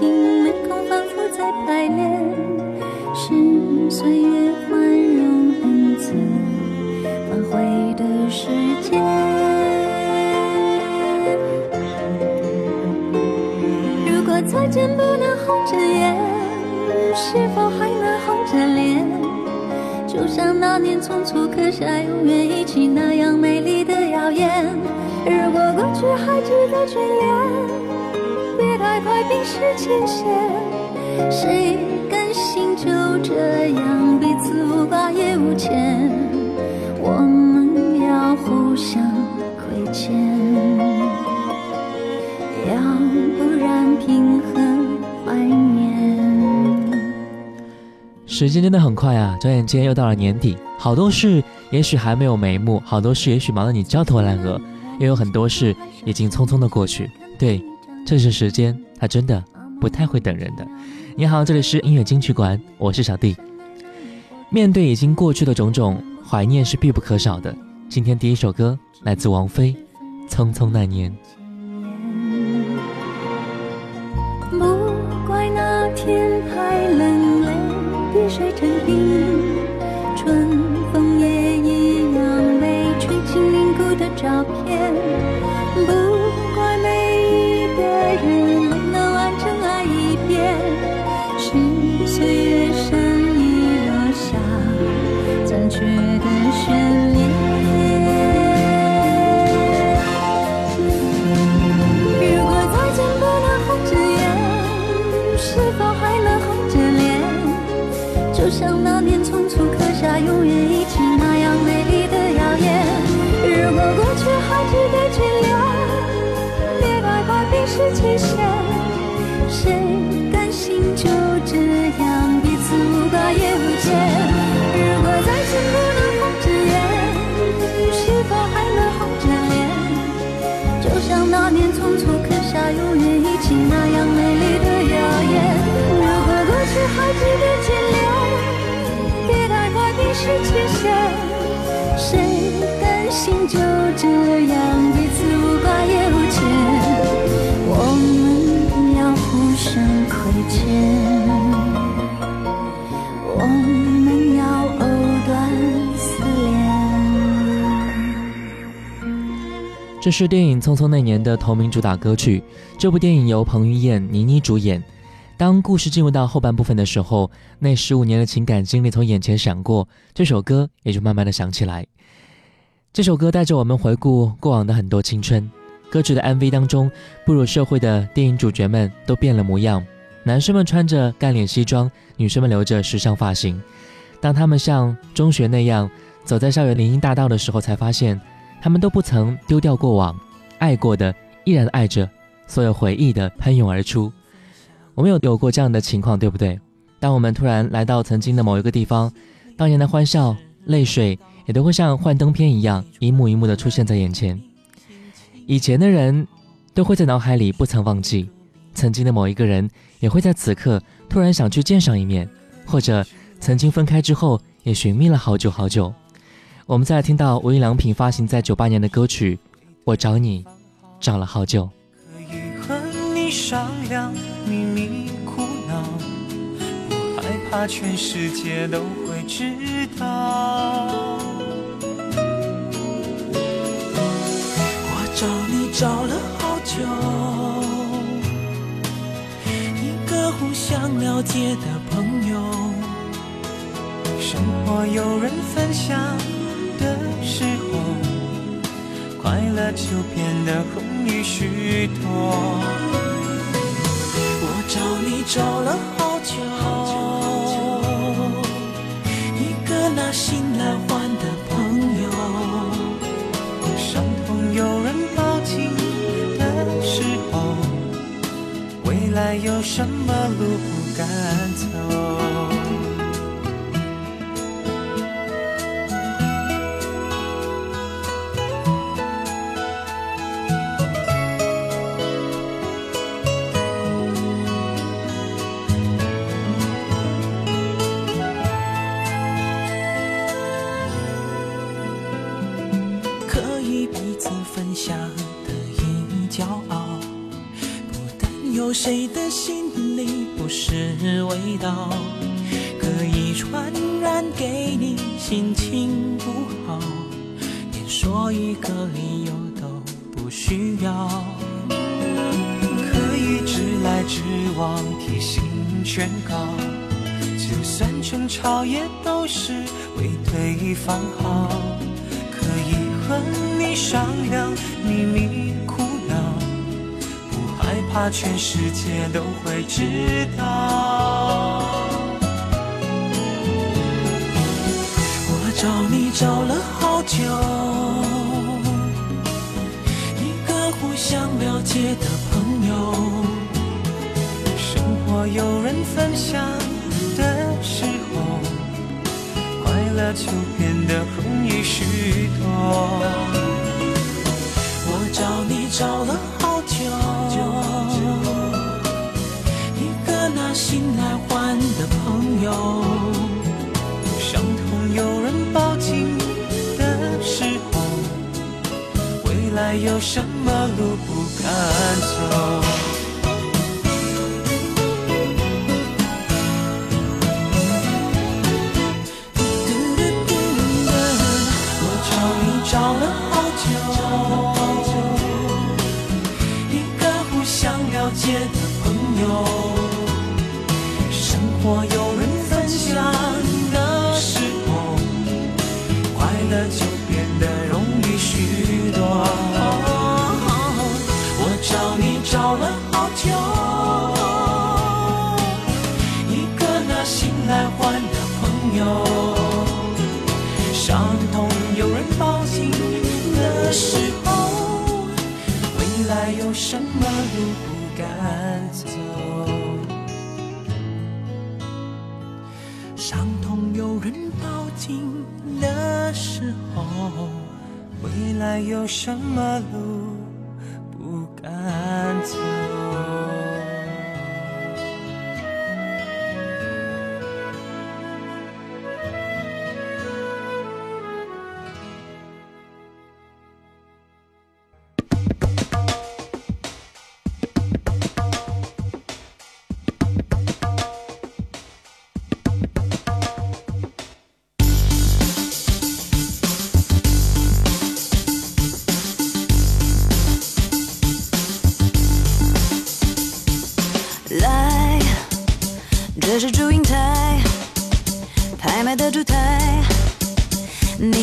听，眉空仿佛在排练，是岁月宽容恩赐，发挥的时间。如果再见不能红着眼，是否还能红着脸？就像那年匆促刻下永远一起那样美丽的谣言。如果过去还值得眷恋。太快冰释前嫌，谁甘心就这样，彼此无挂也无牵。我们要互相亏欠。要不然平衡怀念。时间真的很快啊，转眼间又到了年底，好多事也许还没有眉目，好多事也许忙得你焦头烂额，也有很多事已经匆匆的过去，对。这是时间，它真的不太会等人的。你好，这里是音乐金曲馆，我是小弟。面对已经过去的种种，怀念是必不可少的。今天第一首歌来自王菲，《匆匆那年》。不怪那天太冷。滴水是前嫌，谁甘心就这样彼此无挂也无牵？我们要互相亏欠，我们要藕断丝连。这是电影《匆匆那年》的同名主打歌曲。这部电影由彭于晏、倪妮主演。当故事进入到后半部分的时候，那十五年的情感经历从眼前闪过，这首歌也就慢慢的响起来。这首歌带着我们回顾过往的很多青春。歌曲的 MV 当中，步入社会的电影主角们都变了模样，男生们穿着干练西装，女生们留着时尚发型。当他们像中学那样走在校园林荫大道的时候，才发现他们都不曾丢掉过往，爱过的依然爱着，所有回忆的喷涌而出。我们有有过这样的情况，对不对？当我们突然来到曾经的某一个地方，当年的欢笑、泪水也都会像幻灯片一样，一幕一幕的出现在眼前。以前的人都会在脑海里不曾忘记，曾经的某一个人也会在此刻突然想去见上一面，或者曾经分开之后也寻觅了好久好久。我们再来听到无印良品发行在九八年的歌曲《我找你找了好久》。商量，秘密苦恼，我。害怕全世界都会知道。我找你找了好久，一个互相了解的朋友。生活有人分享的时候，快乐就变得容易许多。找你找了好久，一个拿心来换的朋友。伤痛有人抱紧的时候，未来有什么路不敢走？此分享的一骄傲。不但有谁的心里不是味道？可以传染给你心情不好，连说一个理由都不需要。可以直来直往，提心劝告，就算争吵也都是为对方好。可以和你苦恼，不害。怕全世界都会知道。我找你找了好久，一个互相了解的朋友。生活有人分享的时候，快乐就变得容易许多。找了好久。一个拿心来换的朋友，伤痛有人抱紧的时候，未来有什么路不敢走？我找你找了好久，相了解的朋友。生活有人分享的时候，快乐就变得容易许多。我找你找了好久，一个拿心来换的朋友。伤痛有人抱紧的时候，未来有什么路慢走。伤痛有人抱紧的时候未来有什么路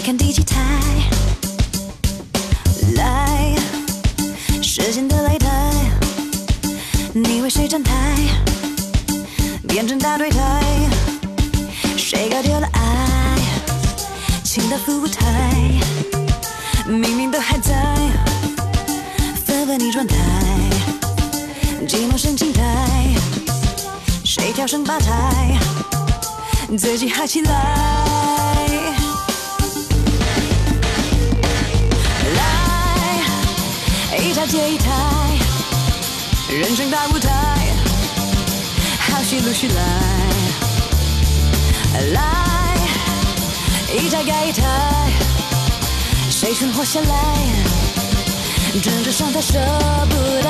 看第几台，来，时间的擂台，你为谁站台？变成大对台，谁搞丢了爱？情的服务台，明明都还在，分分你状态，寂寞神青台，谁跳上吧台，自己嗨起来。来一台，人生大舞台，好戏陆续来，来一台盖一台，谁存活下来？争着上台，舍不得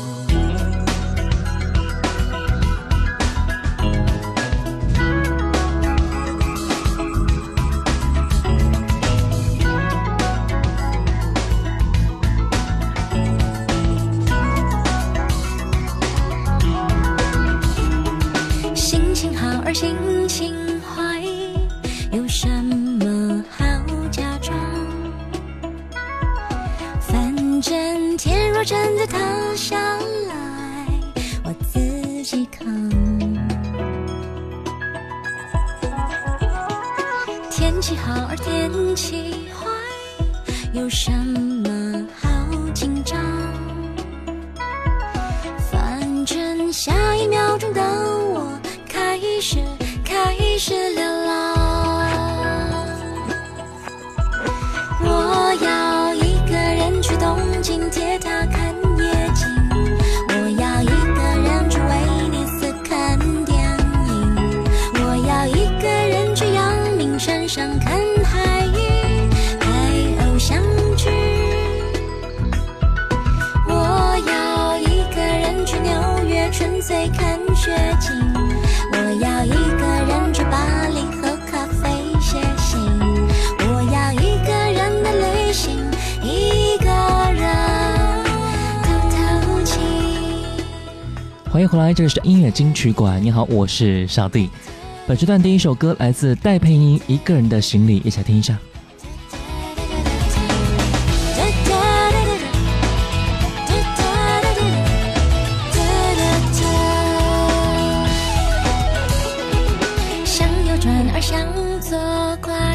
天气好而天气坏，有什么好紧张？反正下一秒钟的我开始开始流回来，这里是音乐金曲馆。你好，我是小弟。本时段第一首歌来自戴佩妮《一个人的行李》，一起来听一下。向右转而向左拐，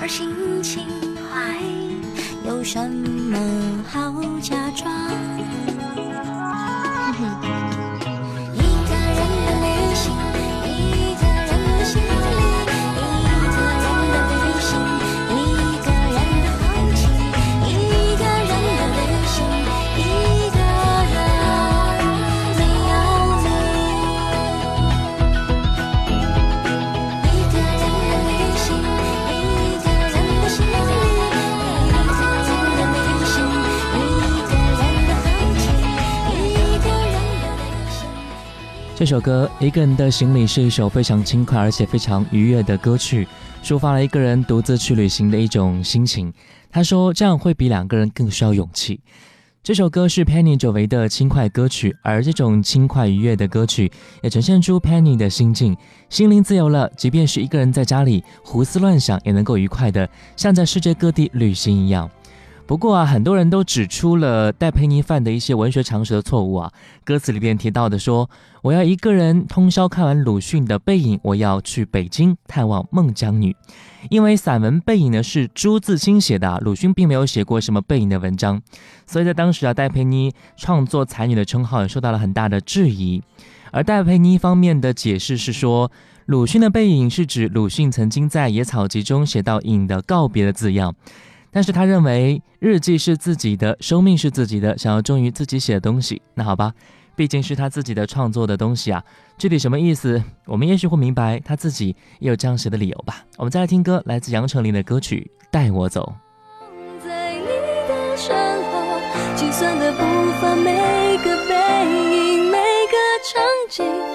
而心情坏，有什么好假装？这首歌《一个人的行李》是一首非常轻快而且非常愉悦的歌曲，抒发了一个人独自去旅行的一种心情。他说，这样会比两个人更需要勇气。这首歌是 Penny 久违的轻快歌曲，而这种轻快愉悦的歌曲也呈现出 Penny 的心境，心灵自由了，即便是一个人在家里胡思乱想，也能够愉快的像在世界各地旅行一样。不过啊，很多人都指出了戴佩妮犯的一些文学常识的错误啊。歌词里边提到的说：“我要一个人通宵看完鲁迅的《背影》，我要去北京探望孟姜女。”因为散文《背影》呢是朱自清写的，鲁迅并没有写过什么《背影》的文章，所以在当时啊，戴佩妮创作才女的称号也受到了很大的质疑。而戴佩妮方面的解释是说，鲁迅的《背影》是指鲁迅曾经在《野草集》中写到“影”的告别的字样。但是他认为日记是自己的，生命是自己的，想要忠于自己写的东西。那好吧毕竟是他自己的创作的东西啊。具体什么意思，我们也许会明白，他自己也有这样写的理由吧。我们再来听歌，来自杨丞琳的歌曲《带我走》。在你的身后，计算的步伐，每个背影，每个场景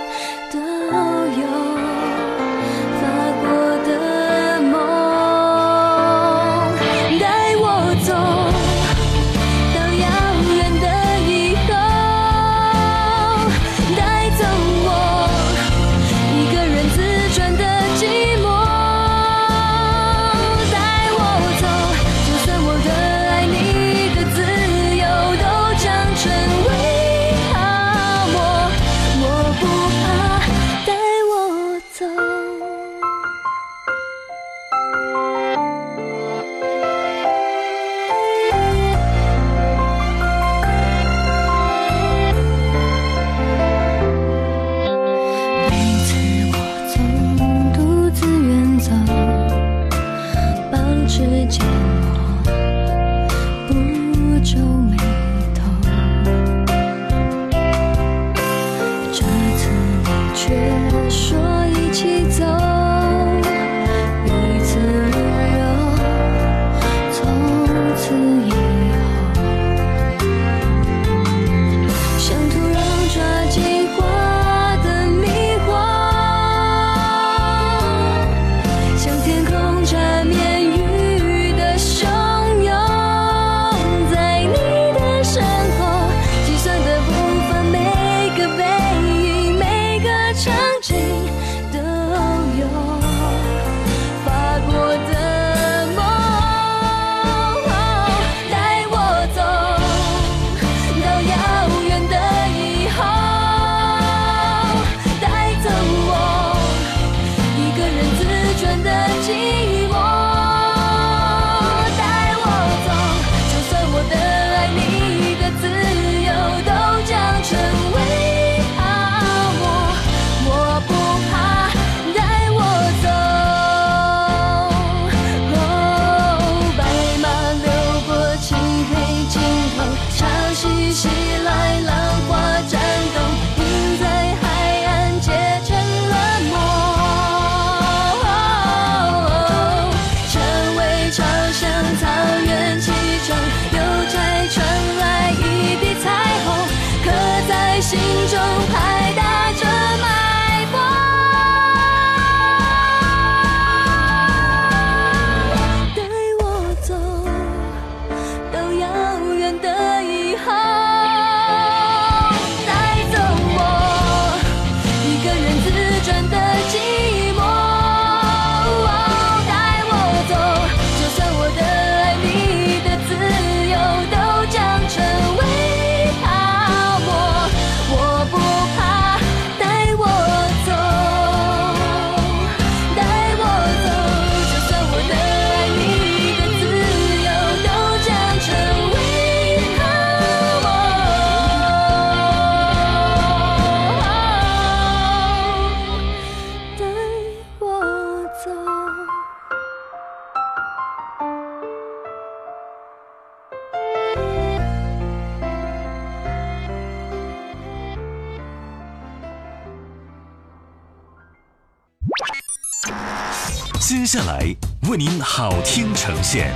您好听呈现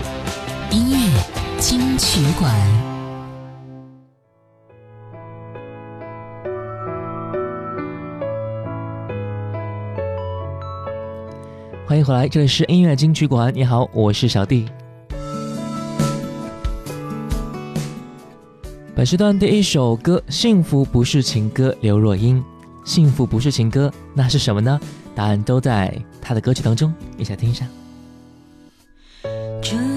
音乐金曲馆，欢迎回来，这里是音乐金曲馆。你好，我是小弟。本时段第一首歌《幸福不是情歌》，刘若英。幸福不是情歌，那是什么呢？答案都在他的歌曲当中，一起来听一下。这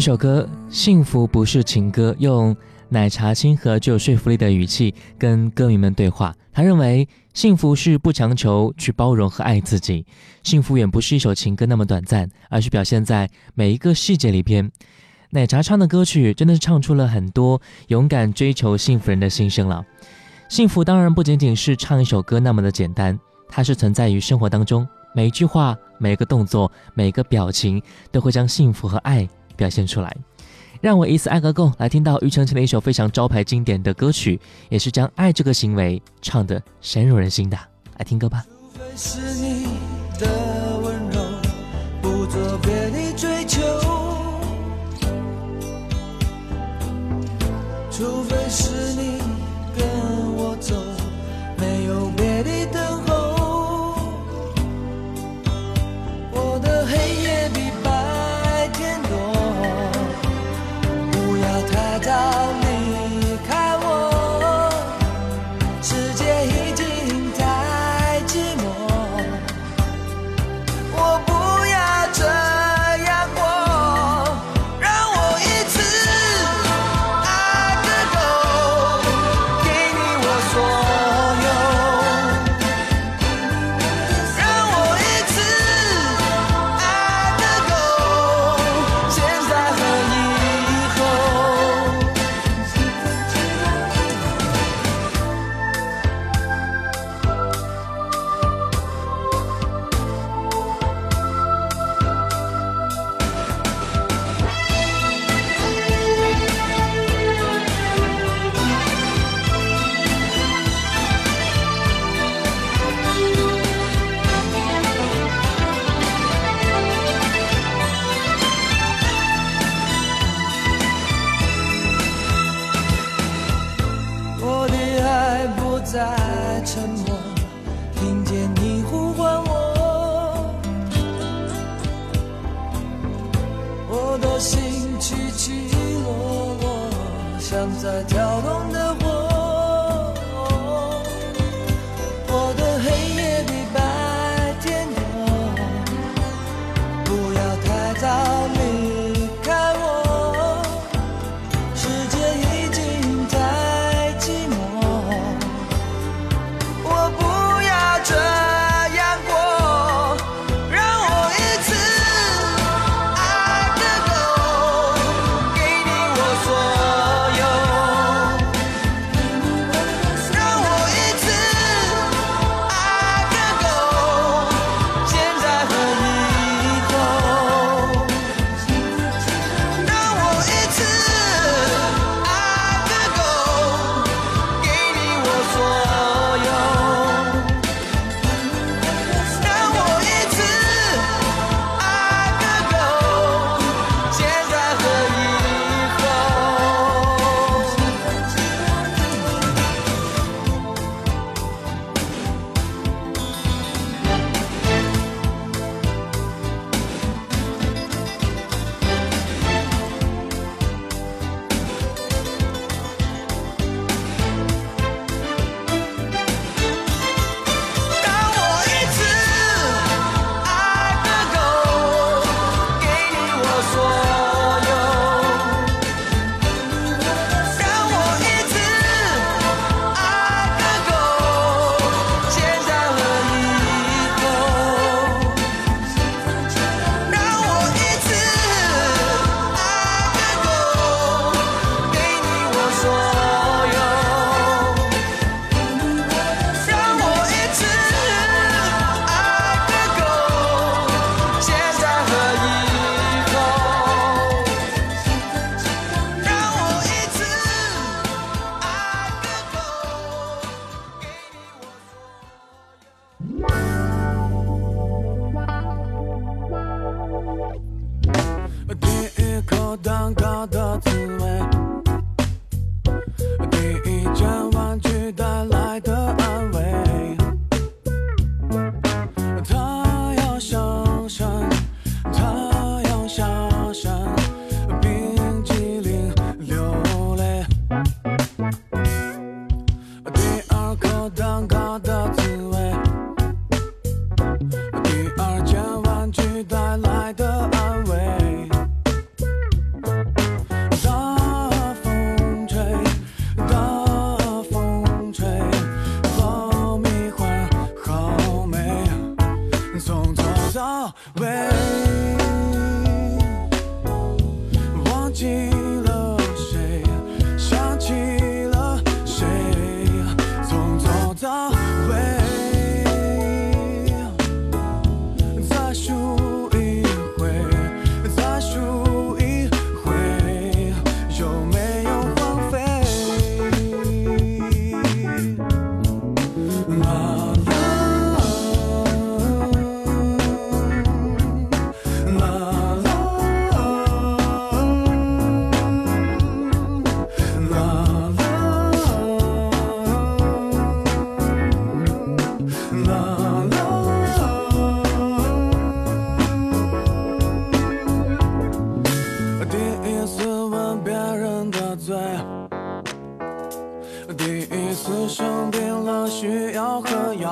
这首歌《幸福不是情歌》，用奶茶亲和具有说服力的语气跟歌迷们对话。他认为，幸福是不强求，去包容和爱自己。幸福远不是一首情歌那么短暂，而是表现在每一个细节里边。奶茶唱的歌曲真的是唱出了很多勇敢追求幸福人的心声了。幸福当然不仅仅是唱一首歌那么的简单，它是存在于生活当中，每一句话、每一个动作、每一个表情，都会将幸福和爱表现出来。让我一次爱个够，来听到庾澄庆的一首非常招牌经典的歌曲，也是将爱这个行为唱得深入人心的。来听歌吧。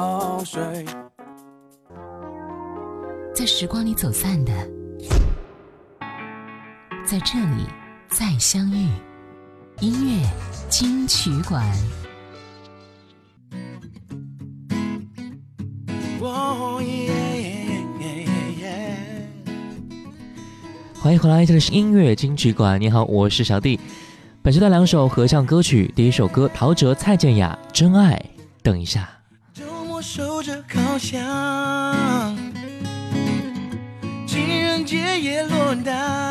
潮水在时光里走散的，在这里再相遇。音乐金曲馆。欢迎回来，这里是音乐金曲馆，你好，我是小弟。本期的两首合唱歌曲，第一首歌陶喆蔡健雅真爱，等一下。像情人节也落单。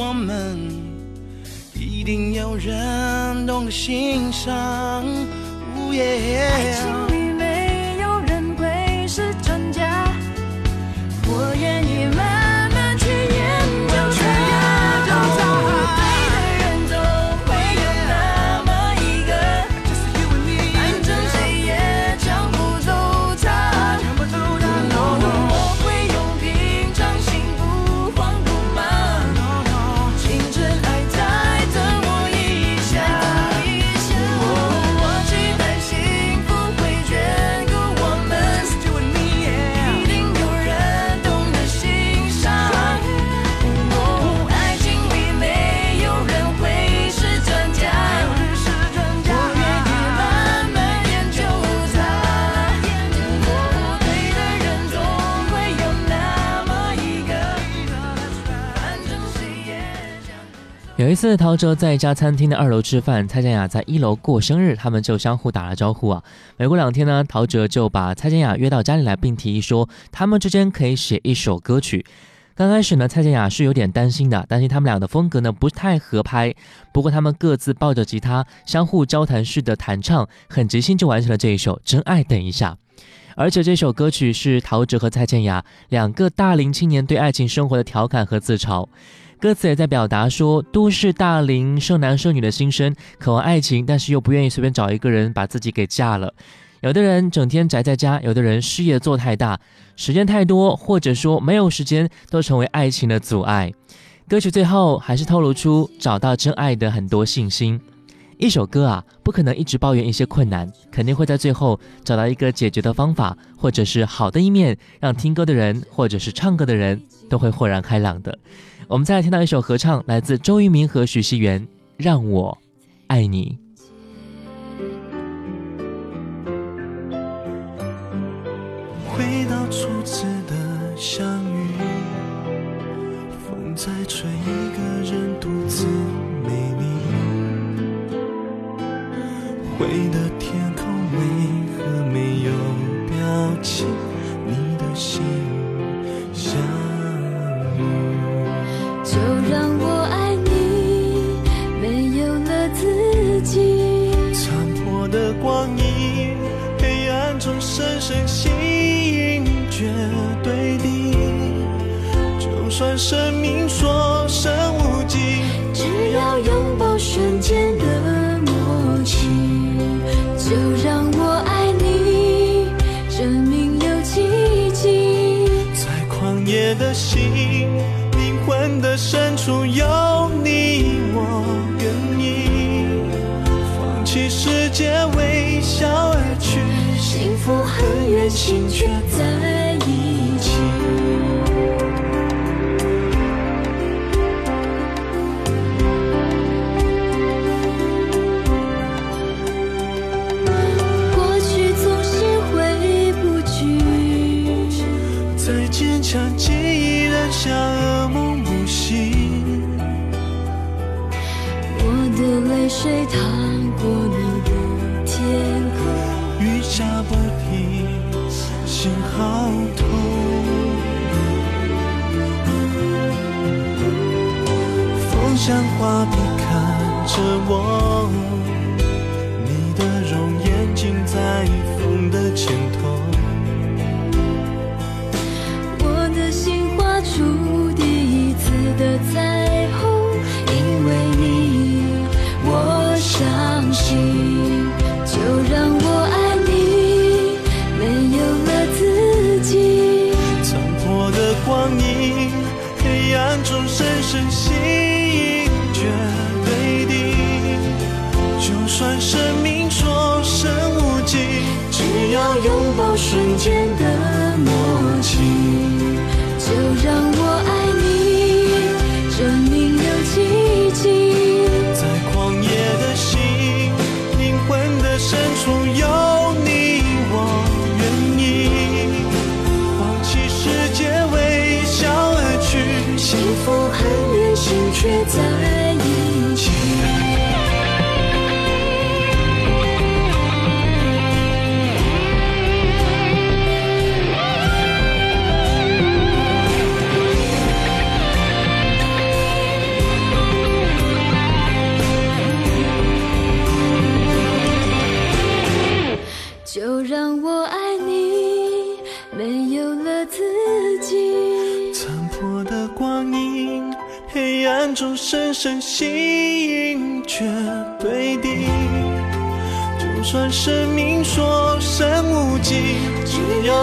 我们一定有人懂得欣赏有一次，陶喆在一家餐厅的二楼吃饭，蔡健雅在一楼过生日，他们就相互打了招呼啊。没过两天呢，陶喆就把蔡健雅约到家里来，并提议说他们之间可以写一首歌曲。刚开始呢，蔡健雅是有点担心的，担心他们俩的风格呢不太合拍。不过他们各自抱着吉他，相互交谈式的弹唱，很即兴就完成了这一首《真爱等一下》。而且这首歌曲是陶喆和蔡健雅两个大龄青年对爱情生活的调侃和自嘲。歌词也在表达说，都市大龄剩男剩女的心声，渴望爱情，但是又不愿意随便找一个人把自己给嫁了。有的人整天宅在家，有的人事业做太大，时间太多，或者说没有时间，都成为爱情的阻碍。歌曲最后还是透露出找到真爱的很多信心。一首歌啊，不可能一直抱怨一些困难，肯定会在最后找到一个解决的方法，或者是好的一面，让听歌的人或者是唱歌的人都会豁然开朗的。我们再来听到一首合唱，来自周渝民和许熙媛，《让我爱你》。回到初次的相遇，风在吹，一个人独自美丽。灰的天空为何没有表情？生命所剩无几，只要拥抱瞬间的默契，就让我爱你，生命有奇迹。在旷野的心，灵魂的深处有你，我愿意放弃世界，微笑而去。幸福很远，心却在风像画笔看着我，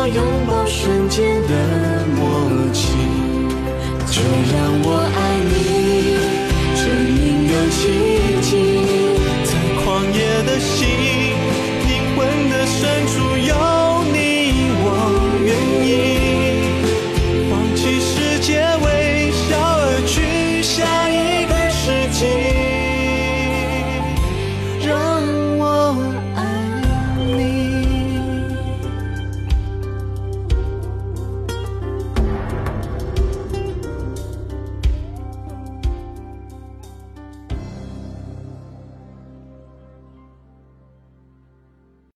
拥抱瞬间的默契，就让我。